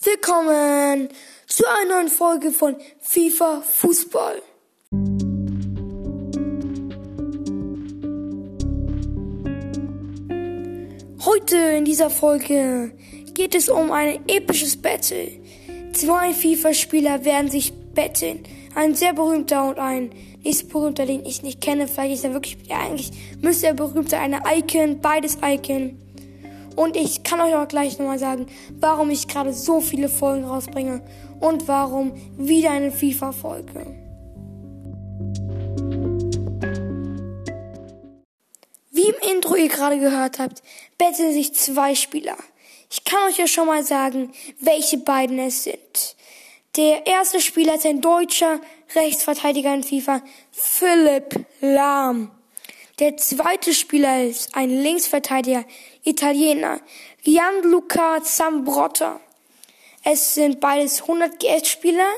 Willkommen zu einer neuen Folge von FIFA Fußball. Heute in dieser Folge geht es um ein episches Battle. Zwei FIFA-Spieler werden sich betteln. Ein sehr berühmter und ein nicht berühmter, den ich nicht kenne. Vielleicht ist er wirklich, ja, eigentlich müsste er berühmt sein. Eine Icon, beides Icon. Und ich kann euch auch gleich nochmal sagen, warum ich gerade so viele Folgen rausbringe und warum wieder eine FIFA-Folge. Wie im Intro ihr gerade gehört habt, betteln sich zwei Spieler. Ich kann euch ja schon mal sagen, welche beiden es sind. Der erste Spieler ist ein deutscher Rechtsverteidiger in FIFA, Philipp Lahm. Der zweite Spieler ist ein Linksverteidiger, Italiener, Gianluca Zambrotta. Es sind beides 100 GS-Spieler.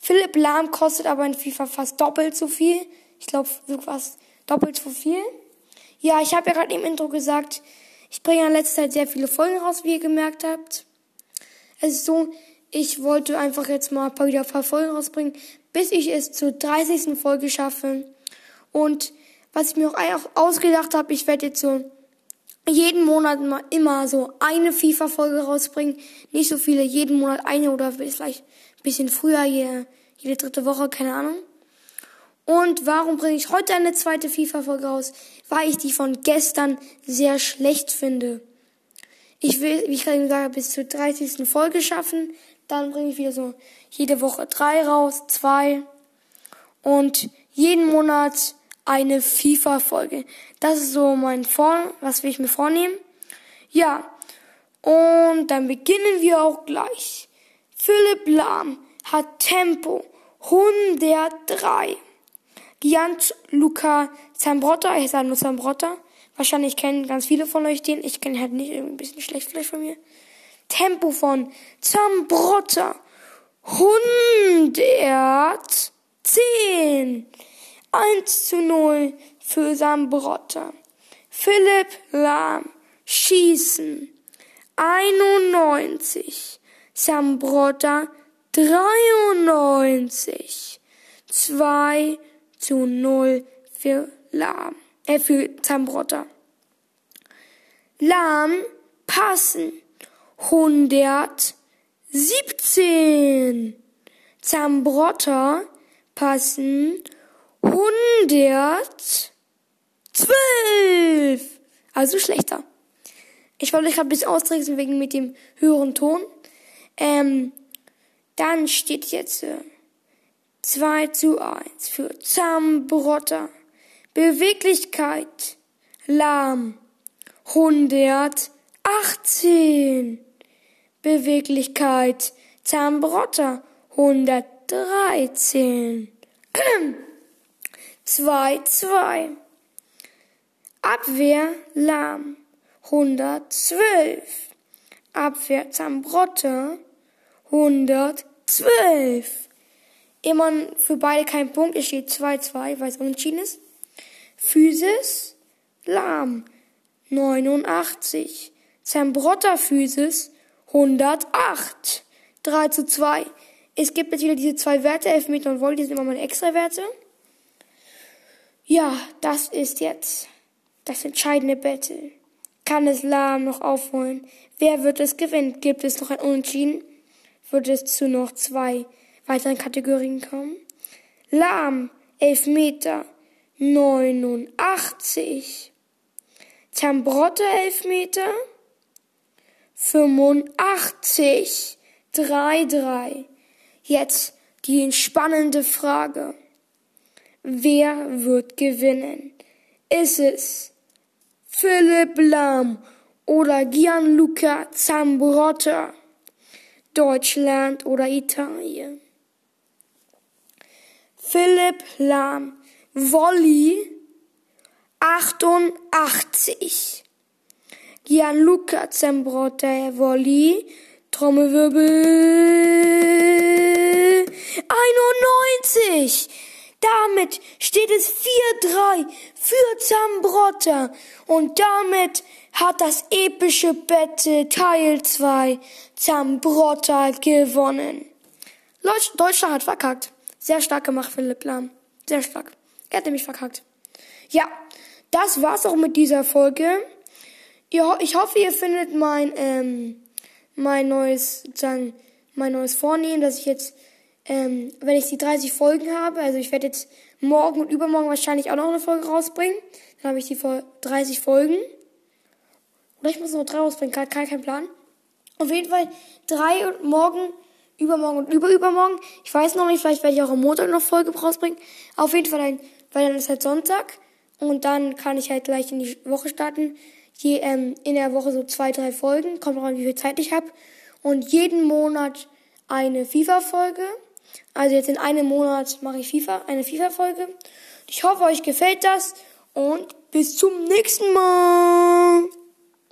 Philipp Lahm kostet aber in FIFA fast doppelt so viel. Ich glaube, fast doppelt so viel. Ja, ich habe ja gerade im Intro gesagt, ich bringe in letzter Zeit sehr viele Folgen raus, wie ihr gemerkt habt. Es ist so, ich wollte einfach jetzt mal ein paar, wieder ein paar Folgen rausbringen, bis ich es zur 30. Folge schaffe. Und was ich mir auch ausgedacht habe, ich werde jetzt so jeden Monat mal immer so eine FIFA-Folge rausbringen. Nicht so viele, jeden Monat eine oder vielleicht ein bisschen früher, jede, jede dritte Woche, keine Ahnung. Und warum bringe ich heute eine zweite FIFA-Folge raus? Weil ich die von gestern sehr schlecht finde. Ich will, wie ich gerade gesagt habe, bis zur 30. Folge schaffen. Dann bringe ich wieder so jede Woche drei raus, zwei. Und jeden Monat eine FIFA-Folge. Das ist so mein Vor, was will ich mir vornehmen. Ja, und dann beginnen wir auch gleich. Philipp Lahm hat Tempo 103. Gianluca Zambrotta, ich sage nur Zambrotta. Wahrscheinlich kennen ganz viele von euch den. Ich kenne halt nicht, irgendwie ein bisschen schlecht vielleicht von mir. Tempo von Zambrotta 110. 1 zu 0 für Sambrotta. Philipp Lahm, Schießen. 91. Sambrotta 93. 2 zu 0 für Lahm, äh, für Zambrotta. Lahm passen 117. Zambrotta passen 112. Also schlechter. Ich wollte euch gerade ein bisschen austricksen wegen mit dem höheren Ton. Ähm, dann steht jetzt äh, 2 zu 1 für Zambrotta. Beweglichkeit. Lahm. 118. Beweglichkeit. Zambrotta. 113. 2, 2. Abwehr Lahm 112. Abwehr Zambrotte 112. Immer für beide kein Punkt. Es steht 2-2, weil es unentschieden ist. Physis Lahm 89. Zambrotta Physis 108. 3 zu 2. Es gibt jetzt wieder diese zwei Werte, Elfmeter und Volley, die sind immer meine extra Werte. Ja, das ist jetzt das entscheidende Battle. Kann es Lahm noch aufholen? Wer wird es gewinnen? Gibt es noch ein Unentschieden? Wird es zu noch zwei weiteren Kategorien kommen? Lahm, Elfmeter, 89. Zambrotte, Elfmeter, 85. 3-3. Jetzt die entspannende Frage. Wer wird gewinnen? Ist es Philipp Lahm oder Gianluca Zambrotta? Deutschland oder Italien? Philipp Lahm, Volley 88. Gianluca Zambrotta, Volley, Trommelwirbel 91. damit steht es 4-3 für Zambrotta. Und damit hat das epische Bette Teil 2 Zambrotta gewonnen. Deutschland hat verkackt. Sehr stark gemacht, Philipp Lahm. Sehr stark. Er hat nämlich verkackt. Ja, das war's auch mit dieser Folge. Ich hoffe, ihr findet mein, ähm, mein neues, sozusagen, mein neues Vornehmen, dass ich jetzt, ähm, wenn ich die 30 Folgen habe, also ich werde jetzt morgen und übermorgen wahrscheinlich auch noch eine Folge rausbringen. Dann habe ich die 30 Folgen. Oder ich muss noch drei rausbringen, kein, kein Plan. Auf jeden Fall drei und morgen, übermorgen und überübermorgen. Ich weiß noch nicht, vielleicht werde ich auch am Montag noch Folge rausbringen. Auf jeden Fall, ein, weil dann ist halt Sonntag. Und dann kann ich halt gleich in die Woche starten. Je, ähm, in der Woche so zwei, drei Folgen. Kommt auch an, wie viel Zeit ich habe. Und jeden Monat eine FIFA-Folge. Also jetzt in einem Monat mache ich FIFA, eine FIFA-Folge. Ich hoffe, euch gefällt das und bis zum nächsten Mal.